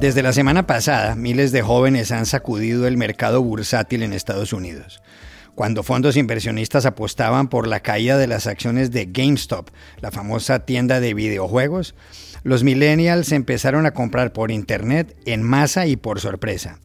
Desde la semana pasada, miles de jóvenes han sacudido el mercado bursátil en Estados Unidos. Cuando fondos inversionistas apostaban por la caída de las acciones de GameStop, la famosa tienda de videojuegos, los millennials empezaron a comprar por Internet en masa y por sorpresa.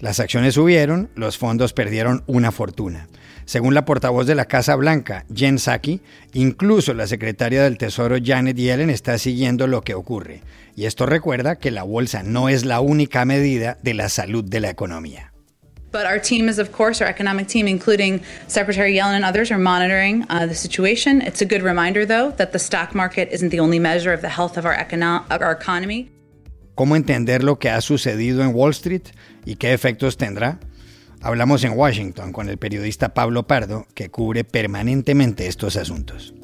Las acciones subieron, los fondos perdieron una fortuna. Según la portavoz de la Casa Blanca, Jen Psaki, incluso la secretaria del Tesoro Janet Yellen está siguiendo lo que ocurre. Y esto recuerda que la bolsa no es la única medida de la salud de la economía. But our team is, of course, our economic team, including Secretary Yellen and others, are monitoring uh, the situation. It's a good reminder, though, that the stock market isn't the only measure of the health of our, econo our economy. ¿Cómo entender lo que ha sucedido en Wall Street y qué efectos tendrá? Hablamos en Washington con el periodista Pablo Pardo, que cubre permanentemente estos asuntos.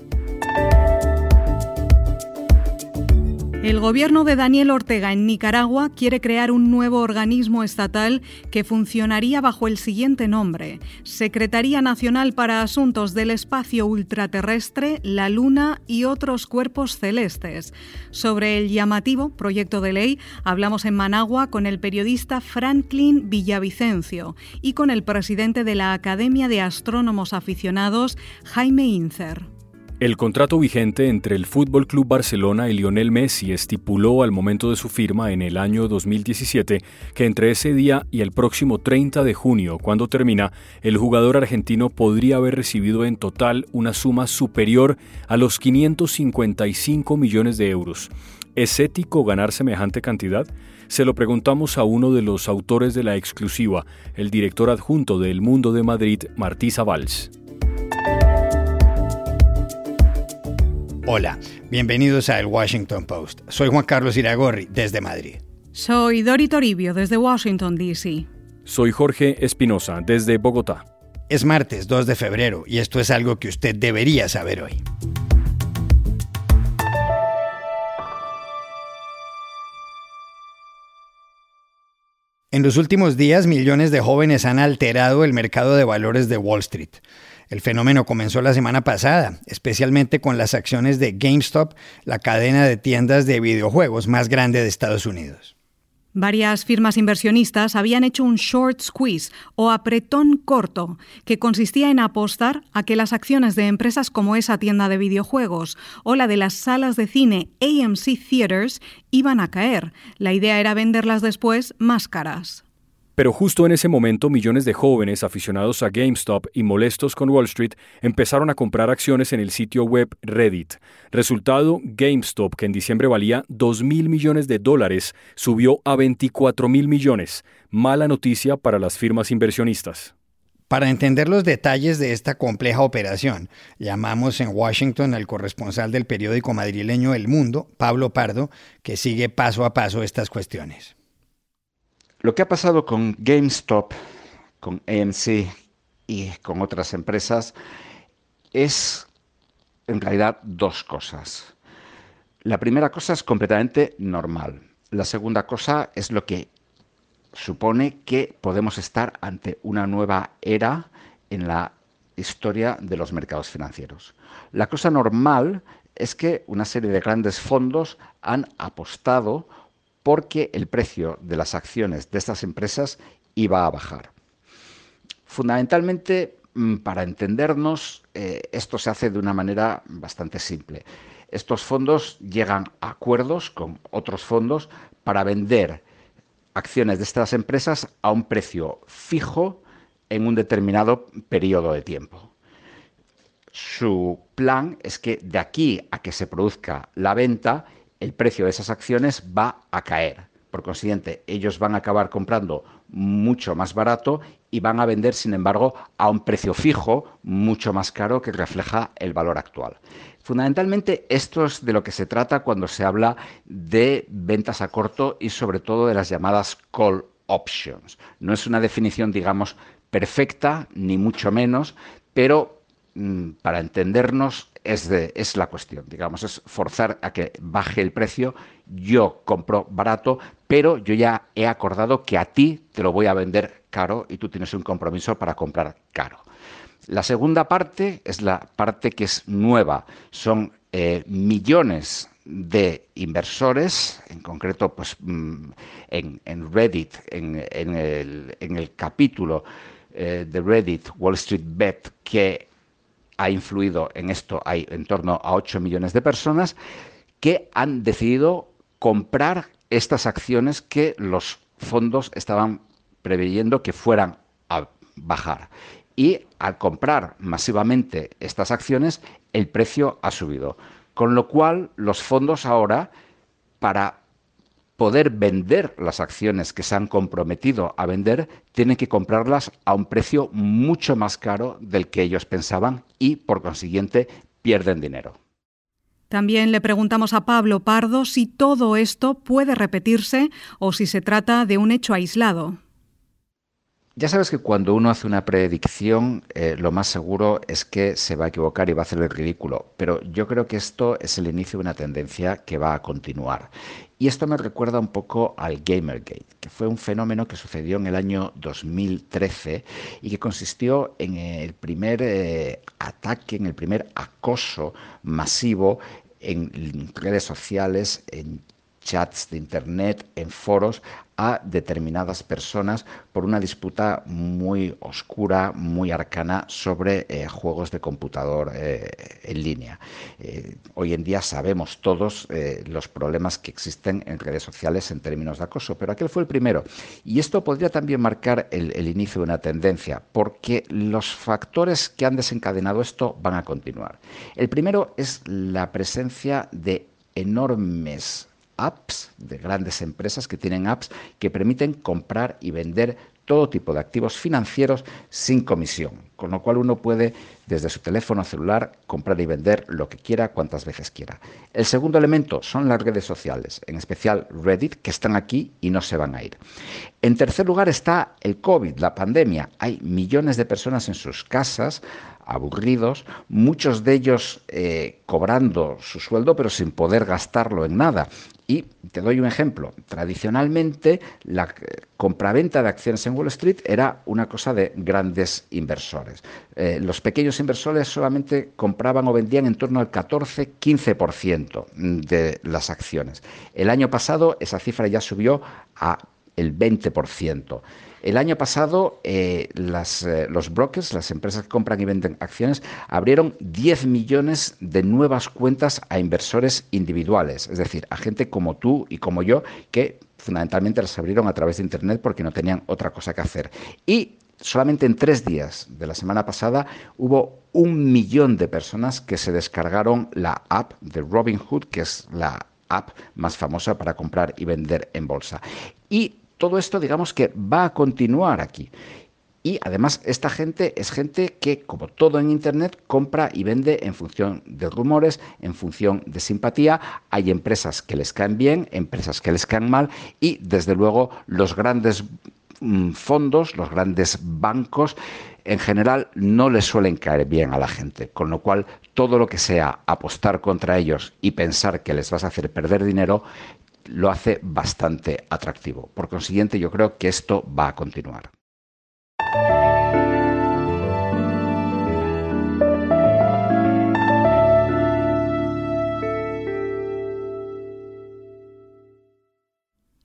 El gobierno de Daniel Ortega en Nicaragua quiere crear un nuevo organismo estatal que funcionaría bajo el siguiente nombre, Secretaría Nacional para Asuntos del Espacio Ultraterrestre, la Luna y otros cuerpos celestes. Sobre el llamativo proyecto de ley hablamos en Managua con el periodista Franklin Villavicencio y con el presidente de la Academia de Astrónomos Aficionados, Jaime Incer. El contrato vigente entre el Fútbol Club Barcelona y Lionel Messi estipuló al momento de su firma en el año 2017 que entre ese día y el próximo 30 de junio, cuando termina, el jugador argentino podría haber recibido en total una suma superior a los 555 millones de euros. ¿Es ético ganar semejante cantidad? Se lo preguntamos a uno de los autores de la exclusiva, el director adjunto de El Mundo de Madrid, Martí Zavals. Hola, bienvenidos a El Washington Post. Soy Juan Carlos Iragorri, desde Madrid. Soy Dori Toribio, desde Washington, D.C. Soy Jorge Espinosa, desde Bogotá. Es martes 2 de febrero y esto es algo que usted debería saber hoy. En los últimos días, millones de jóvenes han alterado el mercado de valores de Wall Street. El fenómeno comenzó la semana pasada, especialmente con las acciones de GameStop, la cadena de tiendas de videojuegos más grande de Estados Unidos. Varias firmas inversionistas habían hecho un short squeeze o apretón corto, que consistía en apostar a que las acciones de empresas como esa tienda de videojuegos o la de las salas de cine AMC Theaters iban a caer. La idea era venderlas después más caras. Pero justo en ese momento millones de jóvenes aficionados a GameStop y molestos con Wall Street empezaron a comprar acciones en el sitio web Reddit. Resultado, GameStop, que en diciembre valía 2 mil millones de dólares, subió a 24 mil millones. Mala noticia para las firmas inversionistas. Para entender los detalles de esta compleja operación, llamamos en Washington al corresponsal del periódico madrileño El Mundo, Pablo Pardo, que sigue paso a paso estas cuestiones. Lo que ha pasado con GameStop, con AMC y con otras empresas es en realidad dos cosas. La primera cosa es completamente normal. La segunda cosa es lo que supone que podemos estar ante una nueva era en la historia de los mercados financieros. La cosa normal es que una serie de grandes fondos han apostado porque el precio de las acciones de estas empresas iba a bajar. Fundamentalmente, mm, para entendernos, eh, esto se hace de una manera bastante simple. Estos fondos llegan a acuerdos con otros fondos para vender acciones de estas empresas a un precio fijo en un determinado periodo de tiempo. Su plan es que de aquí a que se produzca la venta, el precio de esas acciones va a caer. Por consiguiente, ellos van a acabar comprando mucho más barato y van a vender, sin embargo, a un precio fijo mucho más caro que refleja el valor actual. Fundamentalmente, esto es de lo que se trata cuando se habla de ventas a corto y sobre todo de las llamadas call options. No es una definición, digamos, perfecta, ni mucho menos, pero para entendernos es, de, es la cuestión, digamos, es forzar a que baje el precio. Yo compro barato, pero yo ya he acordado que a ti te lo voy a vender caro y tú tienes un compromiso para comprar caro. La segunda parte es la parte que es nueva. Son eh, millones de inversores, en concreto pues, mm, en, Reddit, en, el, capítulo eh, de Reddit Wall Street Bet que ha influido en esto, hay en torno a 8 millones de personas que han decidido comprar estas acciones que los fondos estaban preveyendo que fueran a bajar. Y al comprar masivamente estas acciones, el precio ha subido. Con lo cual, los fondos ahora, para poder vender las acciones que se han comprometido a vender, tienen que comprarlas a un precio mucho más caro del que ellos pensaban y, por consiguiente, pierden dinero. También le preguntamos a Pablo Pardo si todo esto puede repetirse o si se trata de un hecho aislado. Ya sabes que cuando uno hace una predicción, eh, lo más seguro es que se va a equivocar y va a hacer el ridículo. Pero yo creo que esto es el inicio de una tendencia que va a continuar. Y esto me recuerda un poco al Gamergate, que fue un fenómeno que sucedió en el año 2013 y que consistió en el primer eh, ataque, en el primer acoso masivo en redes sociales, en chats de Internet, en foros, a determinadas personas por una disputa muy oscura, muy arcana sobre eh, juegos de computador eh, en línea. Eh, hoy en día sabemos todos los problemas que existen en redes sociales en términos de acoso, pero aquel fue el primero. Y esto podría también marcar el inicio de una tendencia, porque los factores que han desencadenado esto van a continuar. El primero es la presencia de enormes apps de grandes empresas que tienen apps que permiten comprar y vender todo tipo de activos financieros sin comisión, con lo cual uno puede desde su teléfono celular comprar y vender lo que quiera cuantas veces quiera. El segundo elemento son las redes sociales, en especial Reddit, que están aquí y no se van a ir. En tercer lugar está el COVID, la pandemia. Hay millones de personas en sus casas aburridos, muchos de ellos eh, cobrando su sueldo pero sin poder gastarlo en nada. Y te doy un ejemplo. Tradicionalmente la eh, compraventa de acciones en Wall Street era una cosa de grandes inversores. Eh, los pequeños inversores solamente compraban o vendían en torno al 14-15% de las acciones. El año pasado esa cifra ya subió a el 20%. El año pasado, eh, eh, los brokers, las empresas que compran y venden acciones, abrieron 10 millones de nuevas cuentas a inversores individuales, es decir, a gente como tú y como yo, que fundamentalmente las abrieron a través de Internet porque no tenían otra cosa que hacer. Y solamente en tres días de la semana pasada hubo un millón de personas que se descargaron la app de Robinhood, que es la app más famosa para comprar y vender en bolsa. Y todo esto digamos que va a continuar aquí. Y además esta gente es gente que, como todo en Internet, compra y vende en función de rumores, en función de simpatía. Hay empresas que les caen bien, empresas que les caen mal y, desde luego, los grandes mm, fondos, los grandes bancos, en general no les suelen caer bien a la gente. Con lo cual, todo lo que sea apostar contra ellos y pensar que les vas a hacer perder dinero, lo hace bastante atractivo. Por consiguiente, yo creo que esto va a continuar.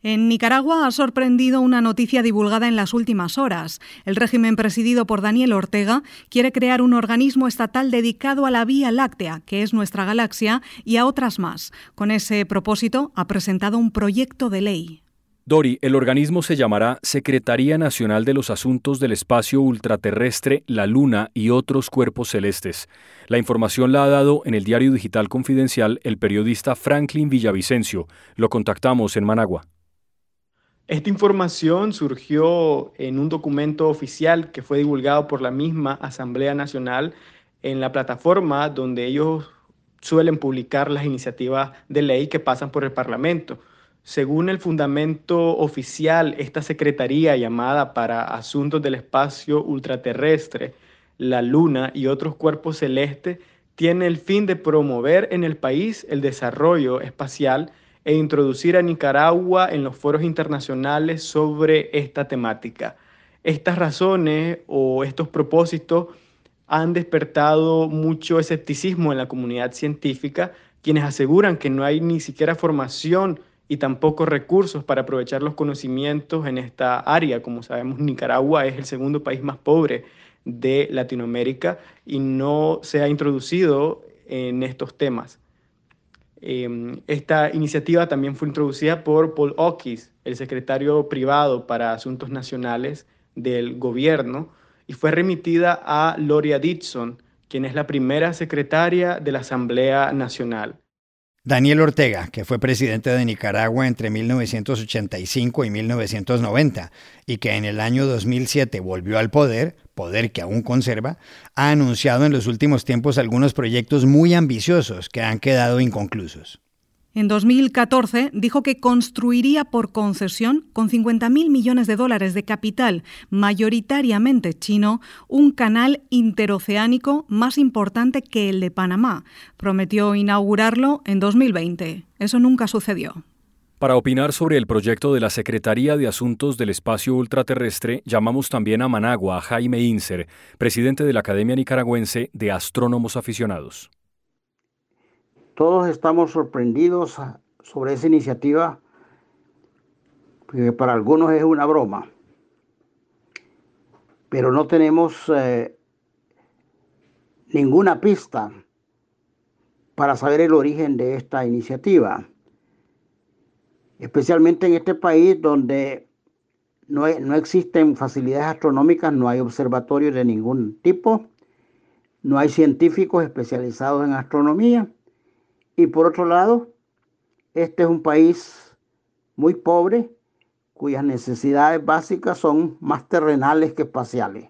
En Nicaragua ha sorprendido una noticia divulgada en las últimas horas. El régimen presidido por Daniel Ortega quiere crear un organismo estatal dedicado a la Vía Láctea, que es nuestra galaxia, y a otras más. Con ese propósito ha presentado un proyecto de ley. Dori, el organismo se llamará Secretaría Nacional de los Asuntos del Espacio Ultraterrestre, la Luna y otros cuerpos celestes. La información la ha dado en el diario digital confidencial el periodista Franklin Villavicencio. Lo contactamos en Managua. Esta información surgió en un documento oficial que fue divulgado por la misma Asamblea Nacional en la plataforma donde ellos suelen publicar las iniciativas de ley que pasan por el Parlamento. Según el fundamento oficial, esta secretaría llamada para Asuntos del Espacio Ultraterrestre, la Luna y otros cuerpos celestes tiene el fin de promover en el país el desarrollo espacial e introducir a Nicaragua en los foros internacionales sobre esta temática. Estas razones o estos propósitos han despertado mucho escepticismo en la comunidad científica, quienes aseguran que no hay ni siquiera formación y tampoco recursos para aprovechar los conocimientos en esta área. Como sabemos, Nicaragua es el segundo país más pobre de Latinoamérica y no se ha introducido en estos temas. Em, esta iniciativa también fue introducida por Paul Ockis, el secretario privado para Asuntos Nacionales del gobierno, y fue remitida a Loria Dixon, quien es la primera secretaria de la Asamblea Nacional. Daniel Ortega, que fue presidente de Nicaragua entre 1985 y 1990 y que en el año 2007 volvió al poder, poder que aún conserva, ha anunciado en los últimos tiempos algunos proyectos muy ambiciosos que han quedado inconclusos. En 2014 dijo que construiría por concesión, con 50.000 millones de dólares de capital mayoritariamente chino, un canal interoceánico más importante que el de Panamá. Prometió inaugurarlo en 2020. Eso nunca sucedió. Para opinar sobre el proyecto de la Secretaría de Asuntos del Espacio Ultraterrestre, llamamos también a Managua a Jaime Inser, presidente de la Academia Nicaragüense de Astrónomos Aficionados. Todos estamos sorprendidos sobre esa iniciativa, que para algunos es una broma, pero no tenemos eh, ninguna pista para saber el origen de esta iniciativa, especialmente en este país donde no, no existen facilidades astronómicas, no hay observatorios de ningún tipo, no hay científicos especializados en astronomía y por otro lado, este es un país muy pobre cuyas necesidades básicas son más terrenales que espaciales.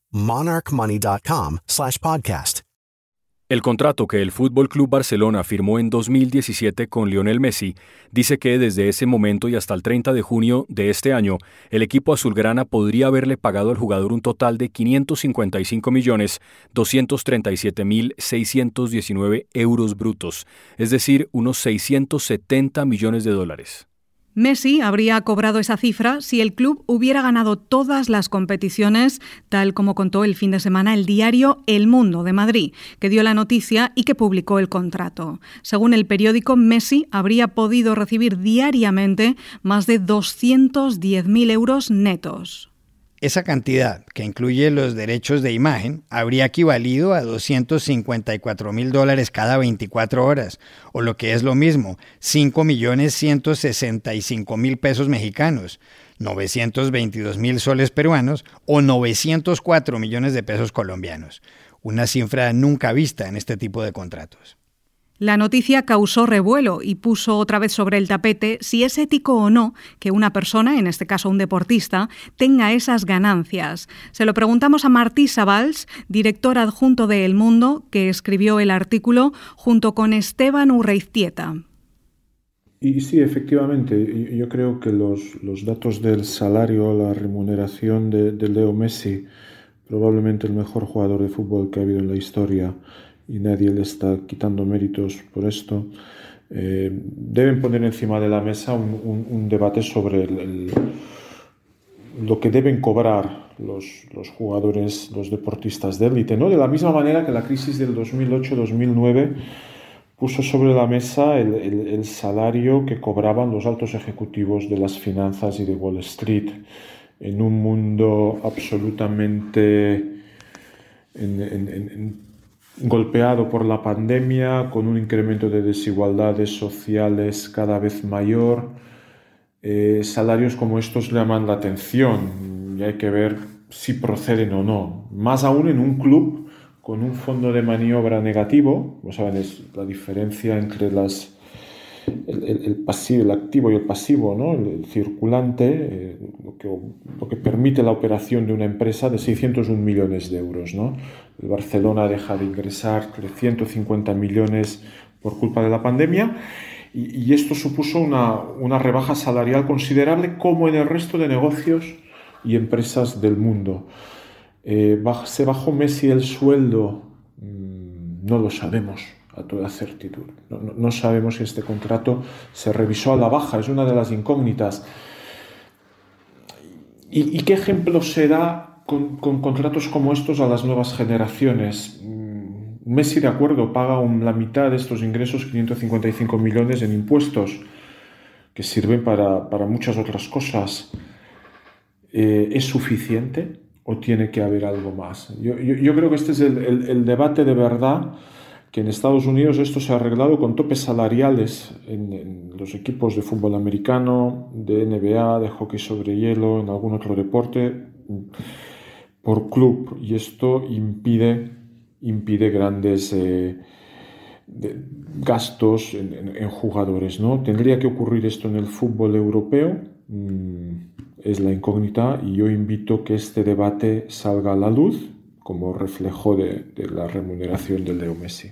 monarchmoney.com slash podcast. El contrato que el Fútbol Club Barcelona firmó en 2017 con Lionel Messi dice que desde ese momento y hasta el 30 de junio de este año, el equipo azulgrana podría haberle pagado al jugador un total de 555 millones 237 mil 619 euros brutos, es decir, unos 670 millones de dólares. Messi habría cobrado esa cifra si el club hubiera ganado todas las competiciones, tal como contó el fin de semana el diario El Mundo de Madrid, que dio la noticia y que publicó el contrato. Según el periódico, Messi habría podido recibir diariamente más de 210.000 euros netos. Esa cantidad, que incluye los derechos de imagen, habría equivalido a 254 mil dólares cada 24 horas, o lo que es lo mismo, 5 millones 165 mil pesos mexicanos, 922 mil soles peruanos o 904 millones de pesos colombianos, una cifra nunca vista en este tipo de contratos. La noticia causó revuelo y puso otra vez sobre el tapete si es ético o no que una persona, en este caso un deportista, tenga esas ganancias. Se lo preguntamos a Martí Sabals, director adjunto de El Mundo, que escribió el artículo junto con Esteban Urreiztieta. Y sí, efectivamente, yo creo que los, datos del salario, la remuneración de, de Leo Messi, probablemente el mejor jugador de fútbol que ha habido en la historia, y nadie le está quitando méritos por esto, eh, deben poner encima de la mesa un, debate sobre lo que deben cobrar los, los, jugadores, los deportistas de élite, ¿no? De la misma manera que la crisis del 2008-2009 puso sobre la mesa el, salario que cobraban los altos ejecutivos de las finanzas y de Wall Street en un mundo absolutamente golpeado por la pandemia, con un incremento de desigualdades sociales cada vez mayor. Eh, salarios como estos llaman la atención y hay que ver si proceden o no. Más aún en un club con un fondo de maniobra negativo, como saben, es la diferencia entre las, el, pasivo, el activo y el pasivo, ¿no? el, circulante, eh, lo, que, lo, que, permite la operación de una empresa de 601 millones de euros. ¿no? El Barcelona deja de ingresar 350 millones por culpa de la pandemia y, y esto supuso una, una rebaja salarial considerable como en el resto de negocios y empresas del mundo. Eh, ¿Se bajó Messi el sueldo? Mm, no lo sabemos a toda certitud. No, sabemos si este contrato se revisó a la baja, es una de las incógnitas. ¿Y, qué ejemplo se da con, contratos como estos a las nuevas generaciones? Mm, Messi, de acuerdo, paga la mitad de estos ingresos, 555 millones en impuestos, que sirven para, muchas otras cosas. Eh, ¿Es suficiente? o tiene que haber algo más? Yo, creo que este es el, debate de verdad, que en Estados Unidos esto se ha arreglado con topes salariales en, los equipos de fútbol americano, de NBA, de hockey sobre hielo, en algún otro deporte, por club, y esto impide, impide grandes... Eh, gastos en, jugadores, ¿no? ¿Tendría que ocurrir esto en el fútbol europeo? Mm, es la incógnita y yo invito que este debate salga a la luz como reflejo de, la remuneración del Leo Messi.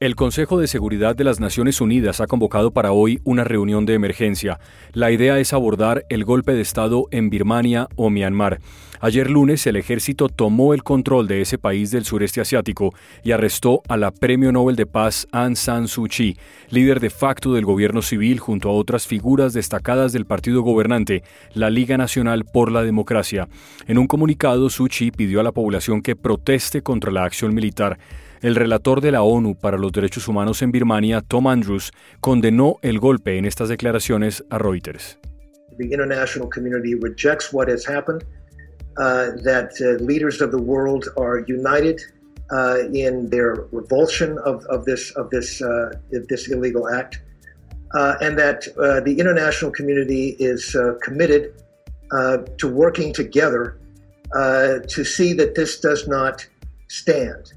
El Consejo de Seguridad de las Naciones Unidas ha convocado para hoy una reunión de emergencia. La idea es abordar el golpe de Estado en Birmania o Myanmar. Ayer lunes el ejército tomó el control de ese país del sureste asiático y arrestó a la Premio Nobel de Paz Aung San Suu Kyi, líder de facto del gobierno civil junto a otras figuras destacadas del partido gobernante, la Liga Nacional por la Democracia. En un comunicado, Suu Kyi pidió a la población que proteste contra la acción militar. El relator de la ONU para los Derechos Humanos en Birmania, Tom Andrews, condenó el golpe en estas declaraciones a Reuters. The international community rejects what has happened, uh, that uh, leaders of the world are united uh, in their revulsion of, of this of this uh, this illegal act, uh, and that uh, the international community is committed to working together to see that this does not stand.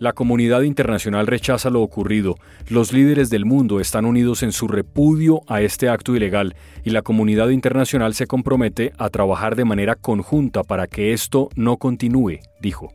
La comunidad internacional rechaza lo ocurrido, los líderes del mundo están unidos en su repudio a este acto ilegal y la comunidad internacional se compromete a trabajar de manera conjunta para que esto no continúe, dijo.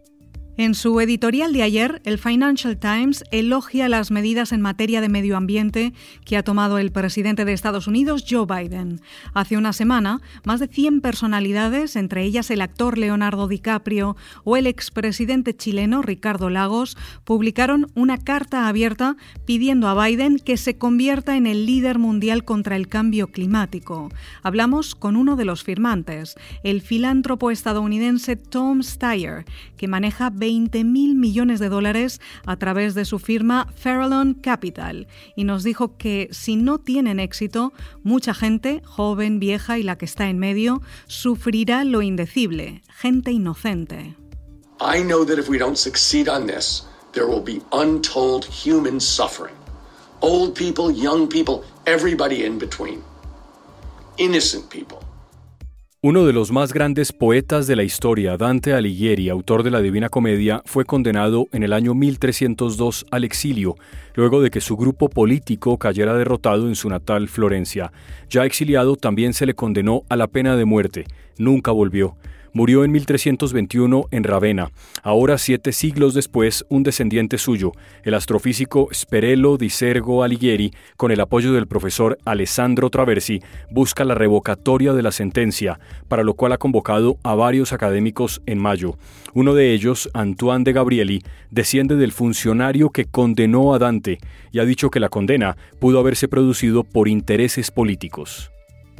En su editorial de ayer, el Financial Times elogia las medidas en materia de medio ambiente que ha tomado el presidente de Estados Unidos, Joe Biden. Hace una semana, más de 100 personalidades, entre ellas el actor Leonardo DiCaprio o el expresidente chileno Ricardo Lagos, publicaron una carta abierta pidiendo a Biden que se convierta en el líder mundial contra el cambio climático. Hablamos con uno de los firmantes, el filántropo estadounidense Tom Steyer, que maneja 20 mil millones de dólares a través de su firma Farallon Capital y nos dijo que si no tienen éxito, mucha gente, joven, vieja y la que está en medio, sufrirá lo indecible, gente inocente. I know that if we don't succeed on this, there will be untold human suffering. Old people, young people, everybody in between. Innocent people. Uno de los más grandes poetas de la historia, Dante Alighieri, autor de la Divina Comedia, fue condenado en el año 1302 al exilio, luego de que su grupo político cayera derrotado en su natal Florencia. Ya exiliado, también se le condenó a la pena de muerte. Nunca volvió. Murió en 1321 en Ravenna. Ahora, siete siglos después, un descendiente suyo, el astrofísico Sperello di Sergo Alighieri, con el apoyo del profesor Alessandro Traversi, busca la revocatoria de la sentencia, para lo cual ha convocado a varios académicos en mayo. Uno de ellos, Antoine de Gabrieli, desciende del funcionario que condenó a Dante y ha dicho que la condena pudo haberse producido por intereses políticos.